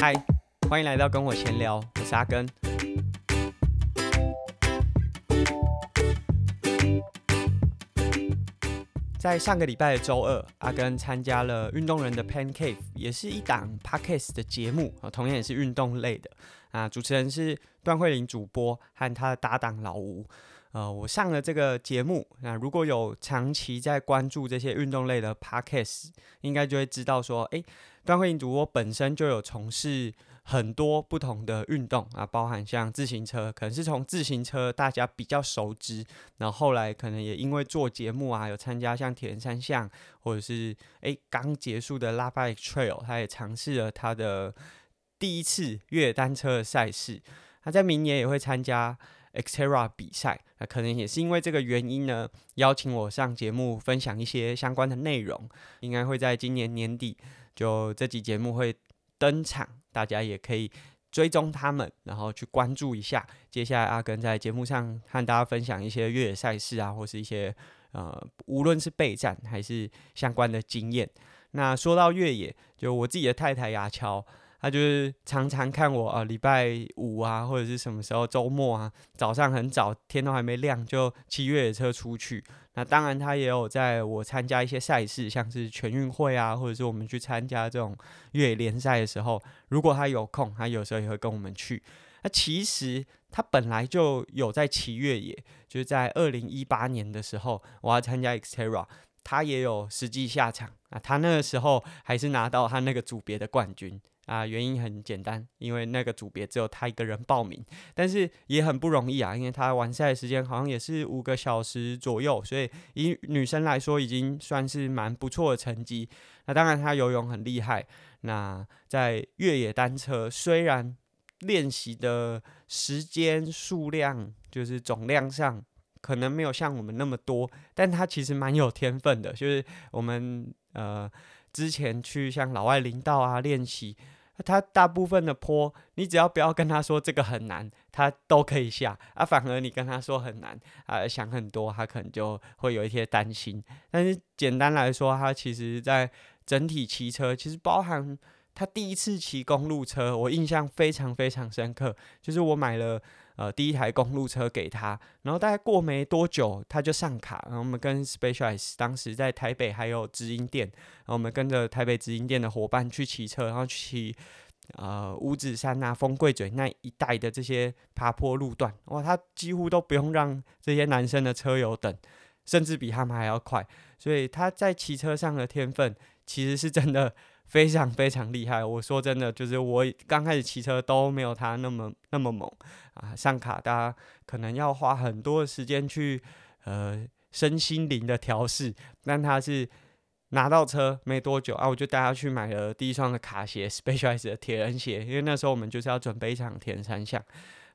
嗨，欢迎来到跟我闲聊，我是阿根。在上个礼拜的周二，阿根参加了运动人的 Pan Cave，也是一档 Podcast 的节目啊，同样也是运动类的啊。主持人是段慧玲主播和他的搭档老吴。呃，我上了这个节目，那如果有长期在关注这些运动类的 Podcast，应该就会知道说，诶，段慧英主播本身就有从事。很多不同的运动啊，包含像自行车，可能是从自行车大家比较熟知，然后来可能也因为做节目啊，有参加像铁人三项，或者是诶刚结束的 Lafayette Trail，他也尝试了他的第一次越野单车的赛事。他在明年也会参加 Xterra 比赛，那可能也是因为这个原因呢，邀请我上节目分享一些相关的内容，应该会在今年年底就这集节目会登场。大家也可以追踪他们，然后去关注一下。接下来阿根在节目上和大家分享一些越野赛事啊，或是一些呃，无论是备战还是相关的经验。那说到越野，就我自己的太太雅乔。他就是常常看我啊，礼拜五啊，或者是什么时候周末啊，早上很早，天都还没亮就骑越野车出去。那当然，他也有在我参加一些赛事，像是全运会啊，或者是我们去参加这种越野联赛的时候，如果他有空，他有时候也会跟我们去。那其实他本来就有在骑越野，就是在二零一八年的时候，我要参加 Xterra，他也有实际下场啊。他那个时候还是拿到他那个组别的冠军。啊，原因很简单，因为那个组别只有他一个人报名，但是也很不容易啊，因为他完赛的时间好像也是五个小时左右，所以以女生来说已经算是蛮不错的成绩。那当然，他游泳很厉害。那在越野单车，虽然练习的时间数量就是总量上可能没有像我们那么多，但他其实蛮有天分的。就是我们呃之前去像老外领道啊练习。他大部分的坡，你只要不要跟他说这个很难，他都可以下啊。反而你跟他说很难啊，想很多，他可能就会有一些担心。但是简单来说，他其实在整体骑车，其实包含他第一次骑公路车，我印象非常非常深刻，就是我买了。呃，第一台公路车给他，然后大概过没多久，他就上卡。然后我们跟 Specialize 当时在台北还有直营店，然后我们跟着台北直营店的伙伴去骑车，然后骑呃五指山啊、风贵嘴那一带的这些爬坡路段，哇，他几乎都不用让这些男生的车友等，甚至比他们还要快。所以他在骑车上的天分，其实是真的。非常非常厉害，我说真的，就是我刚开始骑车都没有他那么那么猛啊。上卡，大家可能要花很多的时间去呃身心灵的调试，但他是拿到车没多久啊，我就带他去买了第一双的卡鞋，Specialized 的铁人鞋，因为那时候我们就是要准备一场铁人三项，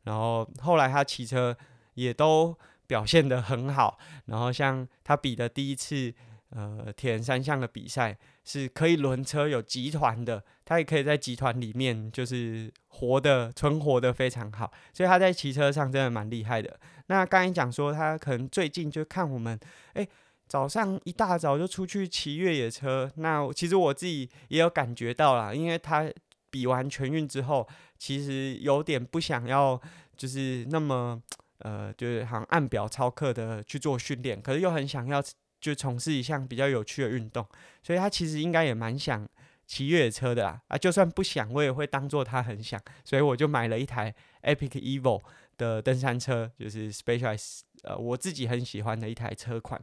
然后后来他骑车也都表现得很好，然后像他比的第一次。呃，铁人三项的比赛是可以轮车有集团的，他也可以在集团里面就是活的存活的非常好，所以他在骑车上真的蛮厉害的。那刚才讲说他可能最近就看我们，哎，早上一大早就出去骑越野车，那其实我自己也有感觉到啦，因为他比完全运之后，其实有点不想要，就是那么呃，就是好像按表操课的去做训练，可是又很想要。就从事一项比较有趣的运动，所以他其实应该也蛮想骑越野车的啦。啊，就算不想，我也会当做他很想，所以我就买了一台 Epic Evo 的登山车，就是 Specialized，呃，我自己很喜欢的一台车款。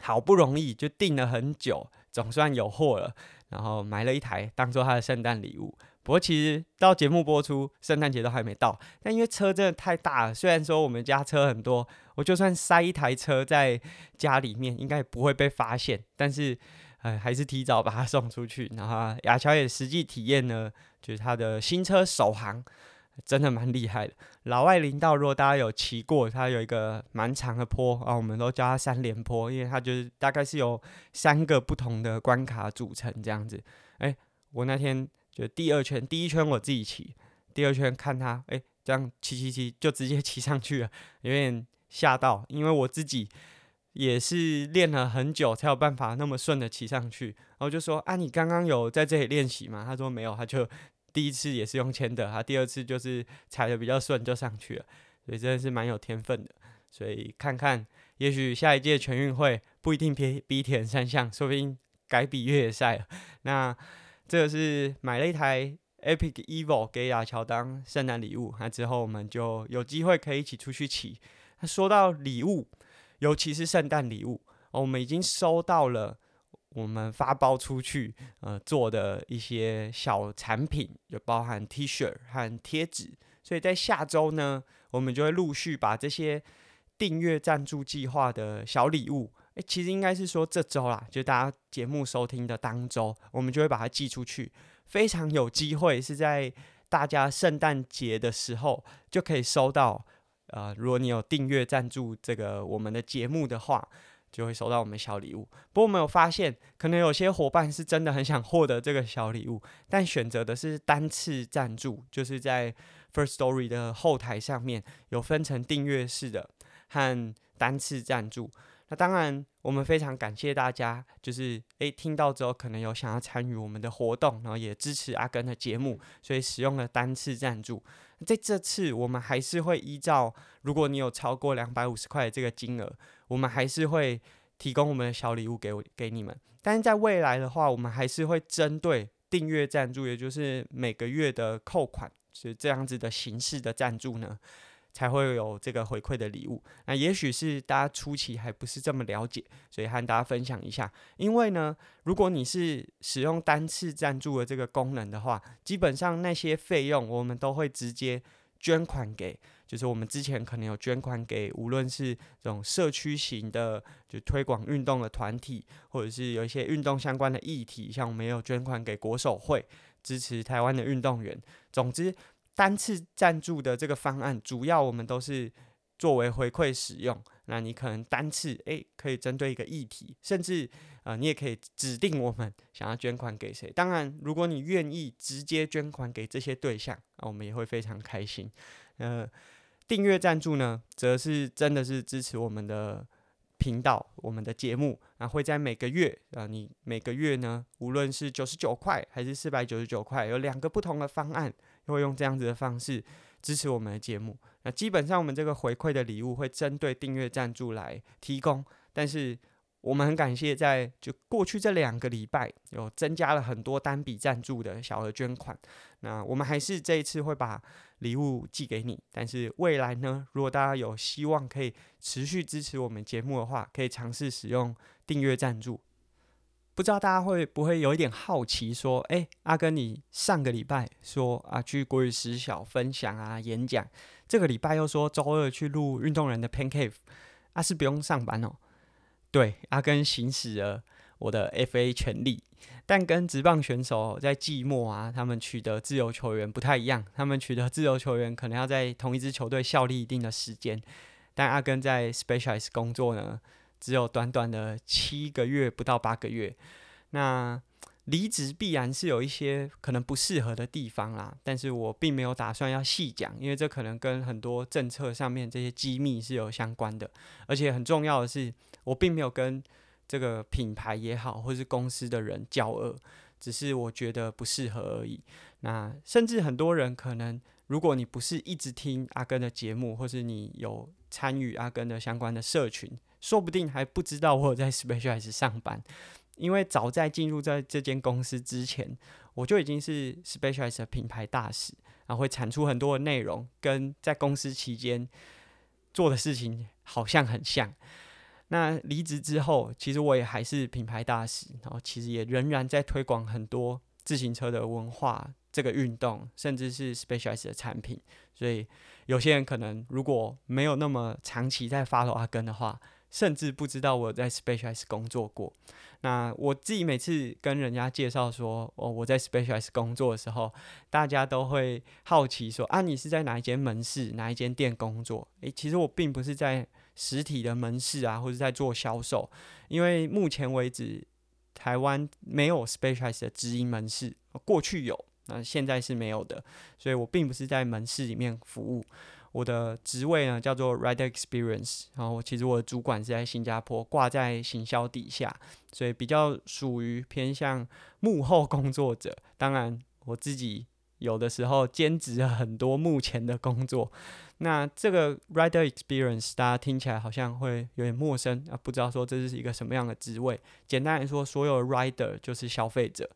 好不容易就订了很久，总算有货了，然后买了一台当做他的圣诞礼物。不过其实到节目播出，圣诞节都还没到。但因为车真的太大了，虽然说我们家车很多，我就算塞一台车在家里面，应该也不会被发现。但是，呃，还是提早把它送出去。然后雅乔也实际体验呢，就是他的新车首航，真的蛮厉害的。老外林道，如果大家有骑过，它有一个蛮长的坡啊，我们都叫它三连坡，因为它就是大概是由三个不同的关卡组成这样子。哎，我那天。就第二圈，第一圈我自己骑，第二圈看他，哎、这样骑骑骑就直接 骑上去了，有点吓到，因为我自己也是练了很久才有办法那么顺的骑上去。然后就说啊，你刚刚有在这里练习吗？他说没有，他就第一次也是用签的，他第二次就是踩得比较顺就上去了，所以真的是蛮有天分的。所以看看，也许下一届全运会不一定比比铁人三项，说不定改比越野赛了。那这个是买了一台 Epic Evo 给亚乔当圣诞礼物，那之后我们就有机会可以一起出去骑。那说到礼物，尤其是圣诞礼物，我们已经收到了。我们发包出去，呃，做的一些小产品，就包含 T 恤和贴纸，所以在下周呢，我们就会陆续把这些订阅赞助计划的小礼物，其实应该是说这周啦，就大家节目收听的当周，我们就会把它寄出去，非常有机会是在大家圣诞节的时候就可以收到，呃，如果你有订阅赞助这个我们的节目的话。就会收到我们小礼物。不过我们有发现，可能有些伙伴是真的很想获得这个小礼物，但选择的是单次赞助，就是在 First Story 的后台上面有分成订阅式的和单次赞助。那当然，我们非常感谢大家，就是诶听到之后可能有想要参与我们的活动，然后也支持阿根的节目，所以使用了单次赞助。在这次，我们还是会依照，如果你有超过两百五十块的这个金额。我们还是会提供我们的小礼物给我给你们，但是在未来的话，我们还是会针对订阅赞助，也就是每个月的扣款，是这样子的形式的赞助呢，才会有这个回馈的礼物。那也许是大家初期还不是这么了解，所以和大家分享一下。因为呢，如果你是使用单次赞助的这个功能的话，基本上那些费用我们都会直接捐款给。就是我们之前可能有捐款给，无论是这种社区型的，就推广运动的团体，或者是有一些运动相关的议题，像我们有捐款给国手会，支持台湾的运动员。总之，单次赞助的这个方案，主要我们都是作为回馈使用。那你可能单次诶、可以针对一个议题，甚至呃，你也可以指定我们想要捐款给谁。当然，如果你愿意直接捐款给这些对象，啊我们也会非常开心。呃。订阅赞助呢，则是真的是支持我们的频道、我们的节目，那会在每个月啊，你每个月呢，无论是九十九块还是四百九十九块，有两个不同的方案，会用这样子的方式支持我们的节目。那基本上我们这个回馈的礼物会针对订阅赞助来提供，但是。我们很感谢，在就过去这两个礼拜，有增加了很多单笔赞助的小额捐款。那我们还是这一次会把礼物寄给你，但是未来呢，如果大家有希望可以持续支持我们节目的话，可以尝试使用订阅赞助。不知道大家会不会有一点好奇，说：“诶，阿根，你上个礼拜说啊去国语实小分享啊演讲，这个礼拜又说周二去录运动人的 Pancave，啊是不用上班哦？”对，阿根行使了我的 FA 权利，但跟职棒选手在季末啊，他们取得自由球员不太一样。他们取得自由球员可能要在同一支球队效力一定的时间，但阿根在 specialize 工作呢，只有短短的七个月，不到八个月。那离职必然是有一些可能不适合的地方啦，但是我并没有打算要细讲，因为这可能跟很多政策上面这些机密是有相关的，而且很重要的是。我并没有跟这个品牌也好，或是公司的人交恶，只是我觉得不适合而已。那甚至很多人可能，如果你不是一直听阿根的节目，或是你有参与阿根的相关的社群，说不定还不知道我有在 Specialized 上班。因为早在进入在这间公司之前，我就已经是 Specialized 的品牌大使，然后会产出很多的内容，跟在公司期间做的事情好像很像。那离职之后，其实我也还是品牌大使，然后其实也仍然在推广很多自行车的文化，这个运动，甚至是 Specialized 的产品。所以有些人可能如果没有那么长期在 follow 阿根的话，甚至不知道我在 Specialized 工作过。那我自己每次跟人家介绍说，哦，我在 Specialized 工作的时候，大家都会好奇说，啊，你是在哪一间门市、哪一间店工作？诶，其实我并不是在。实体的门市啊，或者在做销售，因为目前为止台湾没有 Specialized 的直营门市，过去有，那现在是没有的，所以我并不是在门市里面服务。我的职位呢叫做 Rider Experience，然后其实我的主管是在新加坡，挂在行销底下，所以比较属于偏向幕后工作者。当然，我自己有的时候兼职了很多目前的工作。那这个 rider experience 大家听起来好像会有点陌生啊，不知道说这是一个什么样的职位。简单来说，所有 rider 就是消费者，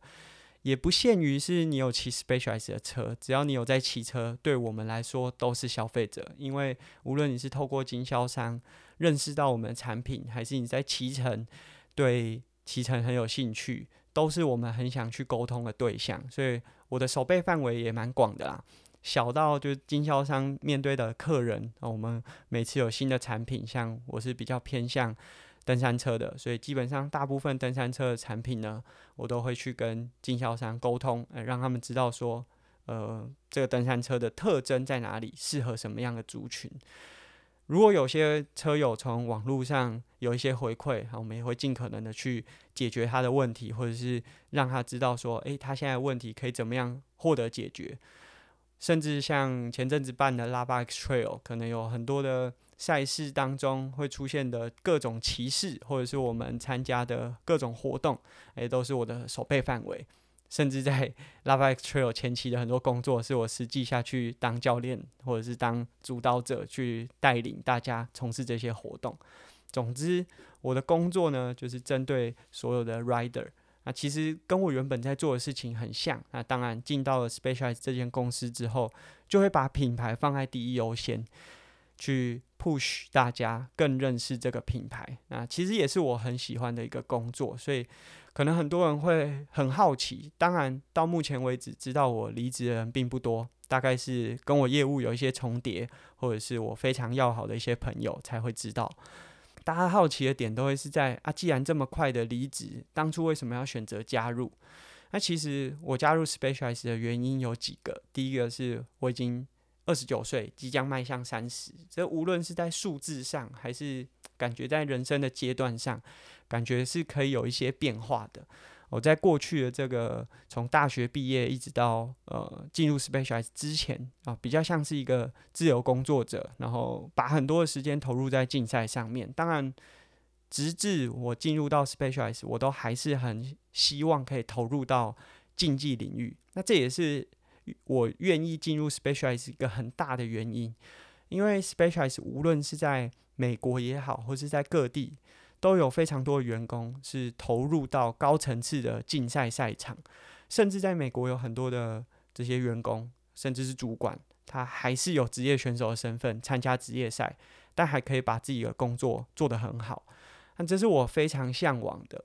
也不限于是你有骑 Specialized 的车，只要你有在骑车，对我们来说都是消费者。因为无论你是透过经销商认识到我们的产品，还是你在骑乘对骑乘很有兴趣，都是我们很想去沟通的对象。所以我的守备范围也蛮广的啦。小到就经销商面对的客人，我们每次有新的产品，像我是比较偏向登山车的，所以基本上大部分登山车的产品呢，我都会去跟经销商沟通，呃，让他们知道说，呃，这个登山车的特征在哪里，适合什么样的族群。如果有些车友从网络上有一些回馈，我们也会尽可能的去解决他的问题，或者是让他知道说，诶，他现在问题可以怎么样获得解决。甚至像前阵子办的 Lava X Trail，可能有很多的赛事当中会出现的各种歧视，或者是我们参加的各种活动，也都是我的守备范围。甚至在 Love X Trail 前期的很多工作，是我实际下去当教练，或者是当主导者去带领大家从事这些活动。总之，我的工作呢，就是针对所有的 rider。那其实跟我原本在做的事情很像。那当然进到了 Specialized 这间公司之后，就会把品牌放在第一优先，去 push 大家更认识这个品牌。那其实也是我很喜欢的一个工作。所以可能很多人会很好奇。当然到目前为止，知道我离职的人并不多，大概是跟我业务有一些重叠，或者是我非常要好的一些朋友才会知道。大家好奇的点都会是在啊，既然这么快的离职，当初为什么要选择加入？那其实我加入 Specialized 的原因有几个。第一个是我已经二十九岁，即将迈向三十，这无论是在数字上，还是感觉在人生的阶段上，感觉是可以有一些变化的。我在过去的这个从大学毕业一直到呃进入 specialize 之前啊，比较像是一个自由工作者，然后把很多的时间投入在竞赛上面。当然，直至我进入到 specialize，我都还是很希望可以投入到竞技领域。那这也是我愿意进入 specialize 一个很大的原因，因为 specialize 无论是在美国也好，或是在各地。都有非常多的员工是投入到高层次的竞赛赛场，甚至在美国有很多的这些员工，甚至是主管，他还是有职业选手的身份参加职业赛，但还可以把自己的工作做得很好。那这是我非常向往的。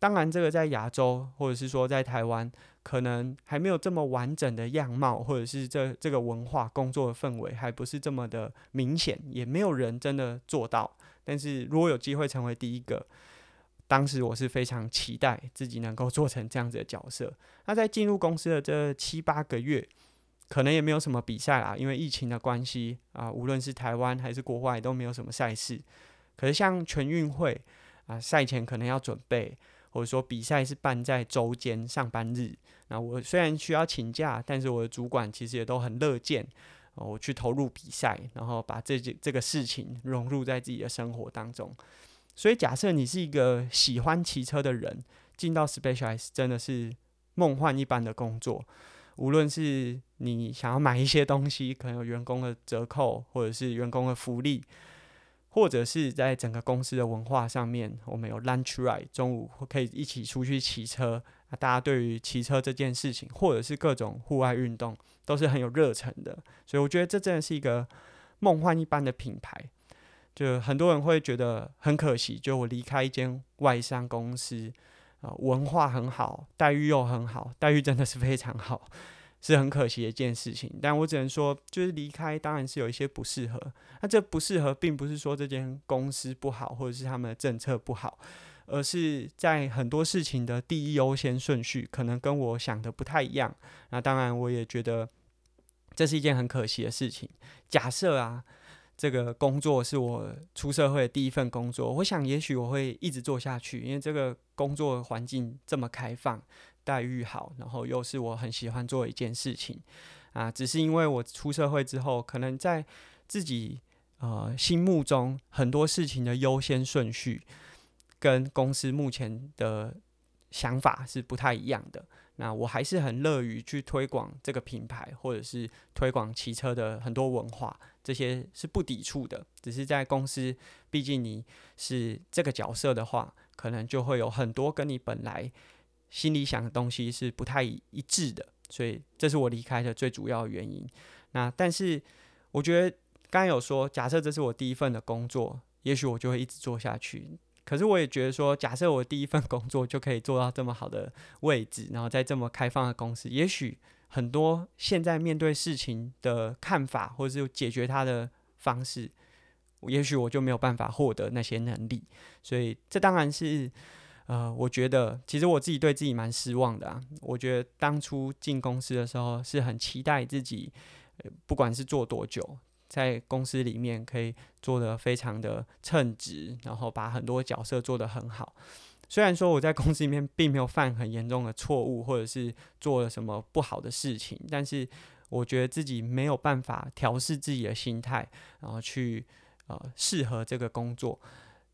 当然，这个在亚洲或者是说在台湾，可能还没有这么完整的样貌，或者是这这个文化工作的氛围还不是这么的明显，也没有人真的做到。但是如果有机会成为第一个，当时我是非常期待自己能够做成这样子的角色。那在进入公司的这七八个月，可能也没有什么比赛啦，因为疫情的关系啊，无论是台湾还是国外都没有什么赛事。可是像全运会啊，赛前可能要准备，或者说比赛是办在周间上班日，那我虽然需要请假，但是我的主管其实也都很乐见。我去投入比赛，然后把这件这个事情融入在自己的生活当中。所以，假设你是一个喜欢骑车的人，进到 Specialized 真的是梦幻一般的工作。无论是你想要买一些东西，可能有员工的折扣，或者是员工的福利，或者是在整个公司的文化上面，我们有 Lunch Ride，中午可以一起出去骑车。大家对于骑车这件事情，或者是各种户外运动，都是很有热忱的，所以我觉得这真的是一个梦幻一般的品牌。就很多人会觉得很可惜，就我离开一间外商公司，啊，文化很好，待遇又很好，待遇真的是非常好，是很可惜的一件事情。但我只能说，就是离开当然是有一些不适合。那这不适合，并不是说这间公司不好，或者是他们的政策不好。而是在很多事情的第一优先顺序，可能跟我想的不太一样。那当然，我也觉得这是一件很可惜的事情。假设啊，这个工作是我出社会的第一份工作，我想也许我会一直做下去，因为这个工作环境这么开放，待遇好，然后又是我很喜欢做一件事情啊。只是因为我出社会之后，可能在自己呃心目中很多事情的优先顺序。跟公司目前的想法是不太一样的。那我还是很乐于去推广这个品牌，或者是推广骑车的很多文化，这些是不抵触的。只是在公司，毕竟你是这个角色的话，可能就会有很多跟你本来心里想的东西是不太一致的，所以这是我离开的最主要原因。那但是我觉得刚才有说，假设这是我第一份的工作，也许我就会一直做下去。可是我也觉得说，假设我第一份工作就可以做到这么好的位置，然后在这么开放的公司，也许很多现在面对事情的看法，或者是解决它的方式，也许我就没有办法获得那些能力。所以这当然是，呃，我觉得其实我自己对自己蛮失望的啊。我觉得当初进公司的时候是很期待自己，不管是做多久。在公司里面可以做得非常的称职，然后把很多角色做得很好。虽然说我在公司里面并没有犯很严重的错误，或者是做了什么不好的事情，但是我觉得自己没有办法调试自己的心态，然后去呃适合这个工作。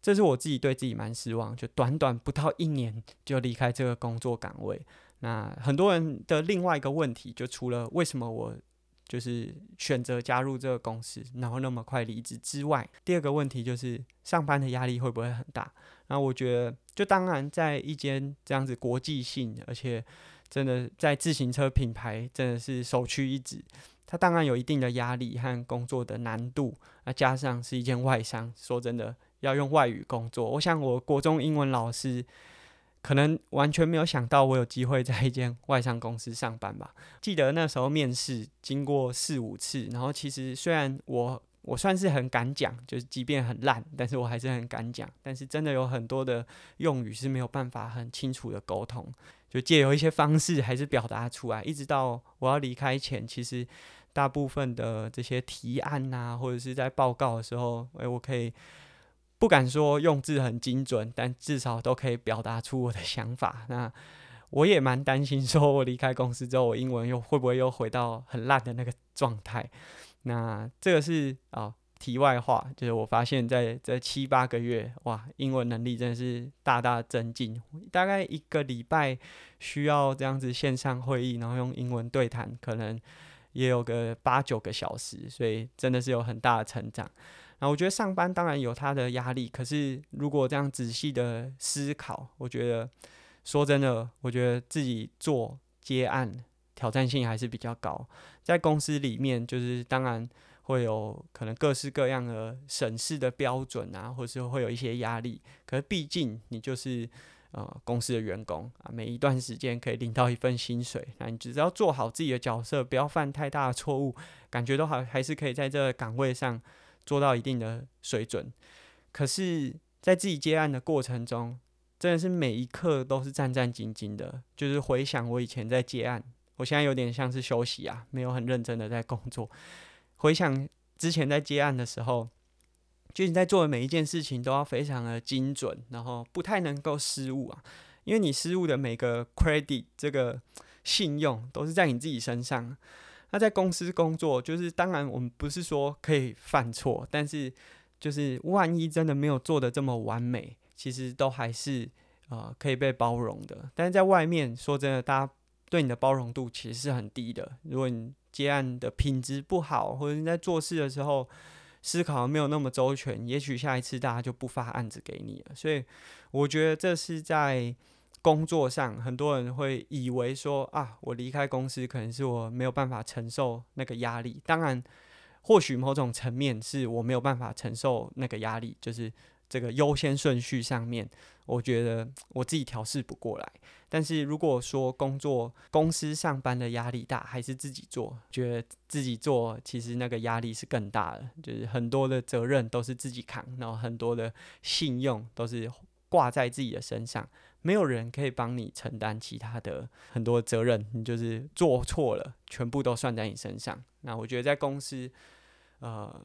这是我自己对自己蛮失望，就短短不到一年就离开这个工作岗位。那很多人的另外一个问题，就除了为什么我。就是选择加入这个公司，然后那么快离职之外，第二个问题就是上班的压力会不会很大？然后我觉得，就当然在一间这样子国际性，而且真的在自行车品牌真的是首屈一指，它当然有一定的压力和工作的难度。那加上是一间外商，说真的要用外语工作，我想我国中英文老师。可能完全没有想到我有机会在一间外商公司上班吧。记得那时候面试经过四五次，然后其实虽然我我算是很敢讲，就是即便很烂，但是我还是很敢讲。但是真的有很多的用语是没有办法很清楚的沟通，就借由一些方式还是表达出来。一直到我要离开前，其实大部分的这些提案啊，或者是在报告的时候，诶，我可以。不敢说用字很精准，但至少都可以表达出我的想法。那我也蛮担心，说我离开公司之后，我英文又会不会又回到很烂的那个状态？那这个是啊、哦，题外话，就是我发现在这七八个月，哇，英文能力真的是大大增进。大概一个礼拜需要这样子线上会议，然后用英文对谈，可能也有个八九个小时，所以真的是有很大的成长。那我觉得上班当然有他的压力，可是如果这样仔细的思考，我觉得说真的，我觉得自己做接案挑战性还是比较高。在公司里面，就是当然会有可能各式各样的审视的标准啊，或是会有一些压力。可是毕竟你就是呃公司的员工啊，每一段时间可以领到一份薪水，那你只要做好自己的角色，不要犯太大的错误，感觉都还还是可以在这个岗位上。做到一定的水准，可是，在自己接案的过程中，真的是每一刻都是战战兢兢的。就是回想我以前在接案，我现在有点像是休息啊，没有很认真的在工作。回想之前在接案的时候，就你在做的每一件事情都要非常的精准，然后不太能够失误啊，因为你失误的每个 credit 这个信用都是在你自己身上。那在公司工作，就是当然我们不是说可以犯错，但是就是万一真的没有做得这么完美，其实都还是呃可以被包容的。但是在外面说真的，大家对你的包容度其实是很低的。如果你接案的品质不好，或者你在做事的时候思考没有那么周全，也许下一次大家就不发案子给你了。所以我觉得这是在。工作上，很多人会以为说啊，我离开公司可能是我没有办法承受那个压力。当然，或许某种层面是我没有办法承受那个压力，就是这个优先顺序上面，我觉得我自己调试不过来。但是如果说工作公司上班的压力大，还是自己做，觉得自己做其实那个压力是更大的，就是很多的责任都是自己扛，然后很多的信用都是挂在自己的身上。没有人可以帮你承担其他的很多责任，你就是做错了，全部都算在你身上。那我觉得在公司，呃，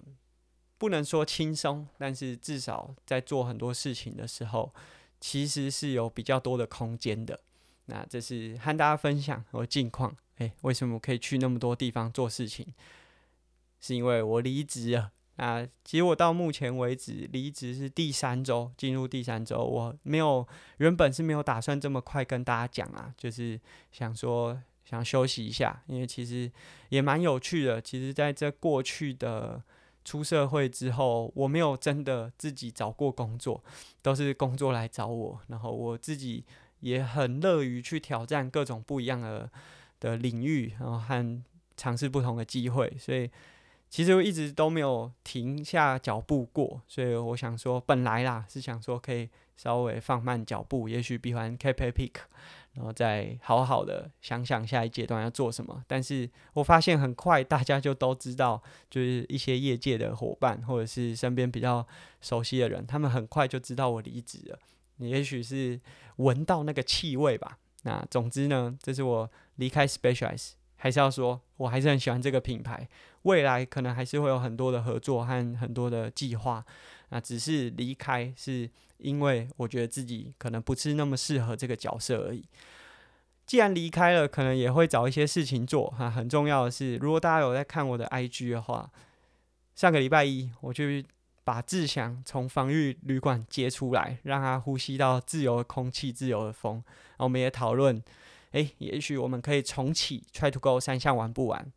不能说轻松，但是至少在做很多事情的时候，其实是有比较多的空间的。那这是和大家分享我近况。诶、为什么我可以去那么多地方做事情？是因为我离职了。啊，其实我到目前为止离职是第三周，进入第三周，我没有原本是没有打算这么快跟大家讲啊，就是想说想休息一下，因为其实也蛮有趣的。其实在这过去的出社会之后，我没有真的自己找过工作，都是工作来找我，然后我自己也很乐于去挑战各种不一样的的领域，然后和尝试不同的机会，所以。其实我一直都没有停下脚步过，所以我想说，本来啦是想说可以稍微放慢脚步，也许比完 Cape Epic，然后再好好的想想下一阶段要做什么。但是我发现很快大家就都知道，就是一些业界的伙伴或者是身边比较熟悉的人，他们很快就知道我离职了。也许是闻到那个气味吧。那总之呢，这是我离开 Specialize。还是要说，我还是很喜欢这个品牌，未来可能还是会有很多的合作和很多的计划。那只是离开，是因为我觉得自己可能不是那么适合这个角色而已。既然离开了，可能也会找一些事情做哈。很重要的是，如果大家有在看我的 IG 的话，上个礼拜一我就把志祥从防御旅馆接出来，让他呼吸到自由的空气、自由的风。然后我们也讨论。诶，也许我们可以重启 Try to Go 三项玩不完。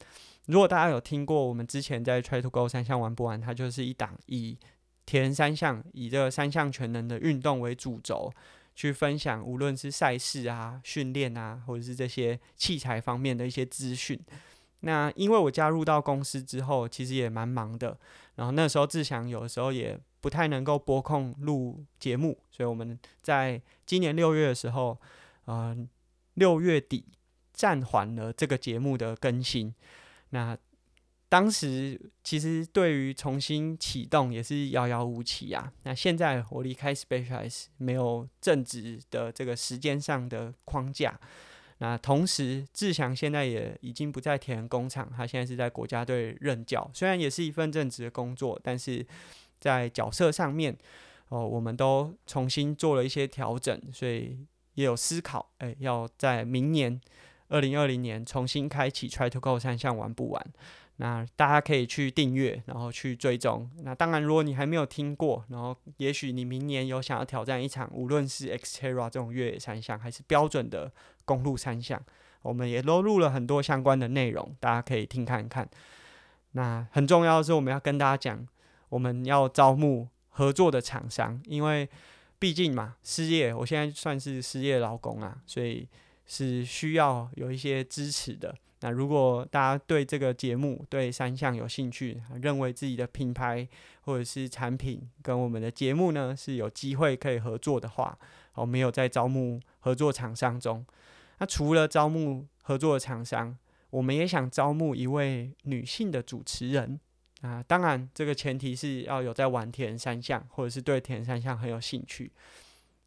如果大家有听过我们之前在 Try to Go 三项玩不完，它就是一档以铁人三项以这三项全能的运动为主轴，去分享无论是赛事啊、训练啊，或者是这些器材方面的一些资讯。那因为我加入到公司之后，其实也蛮忙的。然后那时候志祥有的时候也不太能够拨空录节目，所以我们在今年六月的时候，嗯、六月底暂缓了这个节目的更新。那当时其实对于重新启动也是遥遥无期啊。那现在我离开 Specialize 没有正职的这个时间上的框架。那同时志祥现在也已经不在铁人工厂，他现在是在国家队任教。虽然也是一份正职的工作，但是在角色上面哦，我们都重新做了一些调整，所以。也有思考，诶、欸，要在明年二零二零年重新开启 Try to Go 三项玩不玩。那大家可以去订阅，然后去追踪。那当然，如果你还没有听过，然后也许你明年有想要挑战一场，无论是 Xterra 这种越野三项，还是标准的公路三项，我们也都录了很多相关的内容，大家可以听看看。那很重要的是，我们要跟大家讲，我们要招募合作的厂商，因为。毕竟嘛，失业，我现在算是失业劳工啊，所以是需要有一些支持的。那如果大家对这个节目、对三项有兴趣，认为自己的品牌或者是产品跟我们的节目呢是有机会可以合作的话，我们有在招募合作厂商中。那除了招募合作的厂商，我们也想招募一位女性的主持人。啊，当然，这个前提是要有在玩铁人三项，或者是对铁人三项很有兴趣。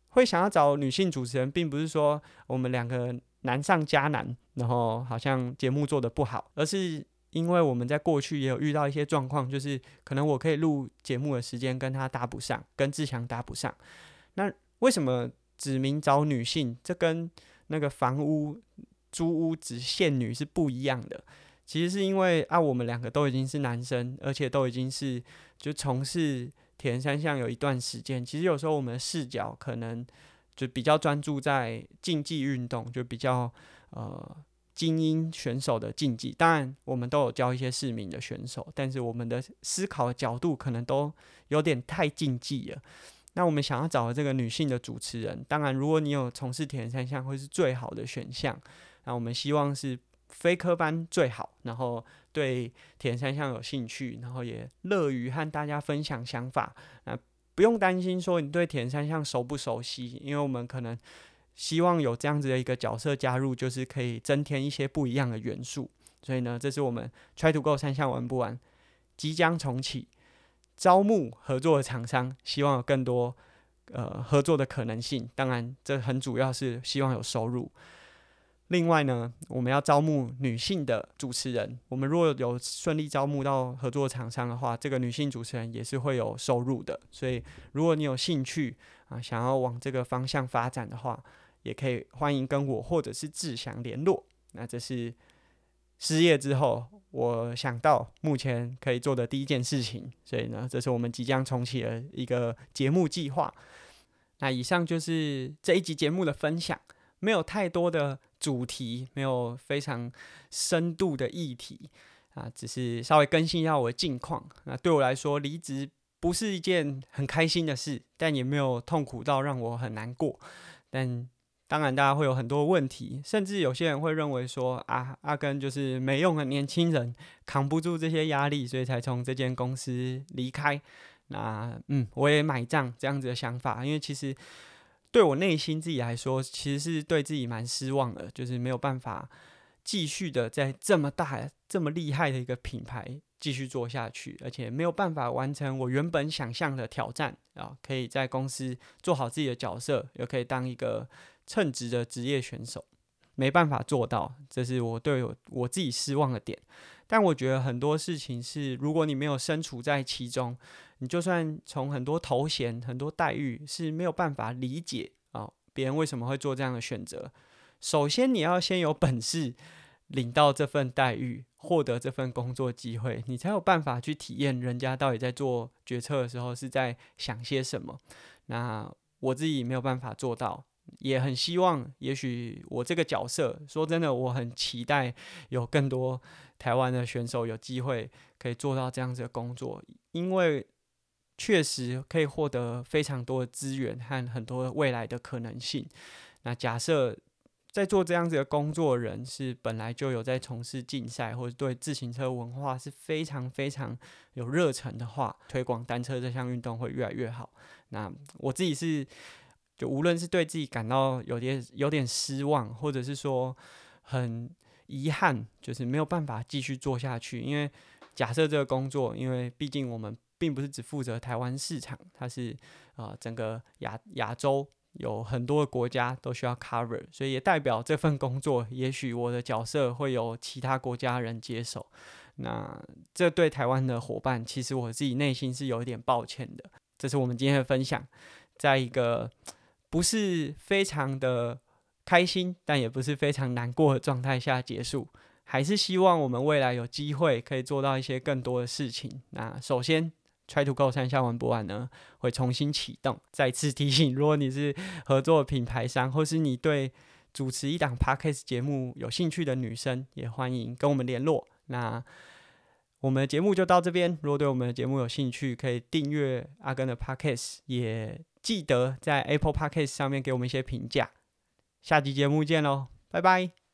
会想要找女性主持人，并不是说我们两个难上加难，然后好像节目做得不好，而是因为我们在过去也有遇到一些状况，就是可能我可以录节目的时间跟他搭不上，跟志强搭不上。那为什么指名找女性？这跟那个房屋租屋只限女是不一样的。其实是因为啊，我们两个都已经是男生，而且都已经是就从事铁人三项有一段时间。其实有时候我们的视角可能就比较专注在竞技运动，就比较呃精英选手的竞技。当然，我们都有教一些市民的选手，但是我们的思考的角度可能都有点太竞技了。那我们想要找的这个女性的主持人，当然如果你有从事铁人三项，会是最好的选项。那我们希望是。非科班最好，然后对铁人三项有兴趣，然后也乐于和大家分享想法。那不用担心说你对铁人三项熟不熟悉，因为我们可能希望有这样子的一个角色加入，就是可以增添一些不一样的元素。所以呢，这是我们 Try to Go 三项玩不完，即将重启，招募合作的厂商，希望有更多呃合作的可能性。当然，这很主要是希望有收入。另外呢，我们要招募女性的主持人。我们若有顺利招募到合作厂商的话，这个女性主持人也是会有收入的。所以，如果你有兴趣啊，想要往这个方向发展的话，也可以欢迎跟我或者是志祥联络。那这是失业之后，我想到目前可以做的第一件事情，所以呢，这是我们即将重启的一个节目计划。那以上就是这一集节目的分享，没有太多的主题，没有非常深度的议题啊，只是稍微更新一下我的近况。那对我来说，离职不是一件很开心的事，但也没有痛苦到让我很难过。但当然，大家会有很多问题，甚至有些人会认为说啊，阿根就是没用的年轻人，扛不住这些压力，所以才从这间公司离开。那嗯，我也买账这样子的想法，因为其实对我内心自己来说，其实是对自己蛮失望的，就是没有办法继续的在这么大、这么厉害的一个品牌继续做下去，而且没有办法完成我原本想象的挑战啊，可以在公司做好自己的角色，又可以当一个。称职的职业选手没办法做到，这是我对我我自己失望的点。但我觉得很多事情是，如果你没有身处在其中，你就算从很多头衔、很多待遇是没有办法理解啊，别人为什么会做这样的选择。首先，你要先有本事领到这份待遇，获得这份工作机会，你才有办法去体验人家到底在做决策的时候是在想些什么。那我自己没有办法做到。也很希望，也许我这个角色，说真的，我很期待有更多台湾的选手有机会可以做到这样子的工作，因为确实可以获得非常多的资源和很多未来的可能性。那假设在做这样子的工作人是本来就有在从事竞赛或者对自行车文化是非常非常有热忱的话，推广单车这项运动会越来越好。那我自己是。就无论是对自己感到有点有点失望，或者是说很遗憾，就是没有办法继续做下去。因为假设这个工作，因为毕竟我们并不是只负责台湾市场，它是啊、呃、整个亚亚洲有很多的国家都需要 cover，所以也代表这份工作，也许我的角色会有其他国家人接手。那这对台湾的伙伴，其实我自己内心是有一点抱歉的。这是我们今天的分享，在一个。不是非常的开心，但也不是非常难过的状态下结束，还是希望我们未来有机会可以做到一些更多的事情。那首先，Try to Go 三下玩不完呢，会重新启动。再次提醒，如果你是合作品牌商，或是你对主持一档 Podcast 节目有兴趣的女生，也欢迎跟我们联络。那我们的节目就到这边。如果对我们的节目有兴趣，可以订阅阿根的 Podcast，也记得在 Apple Podcast 上面给我们一些评价。下期节目见喽，拜拜。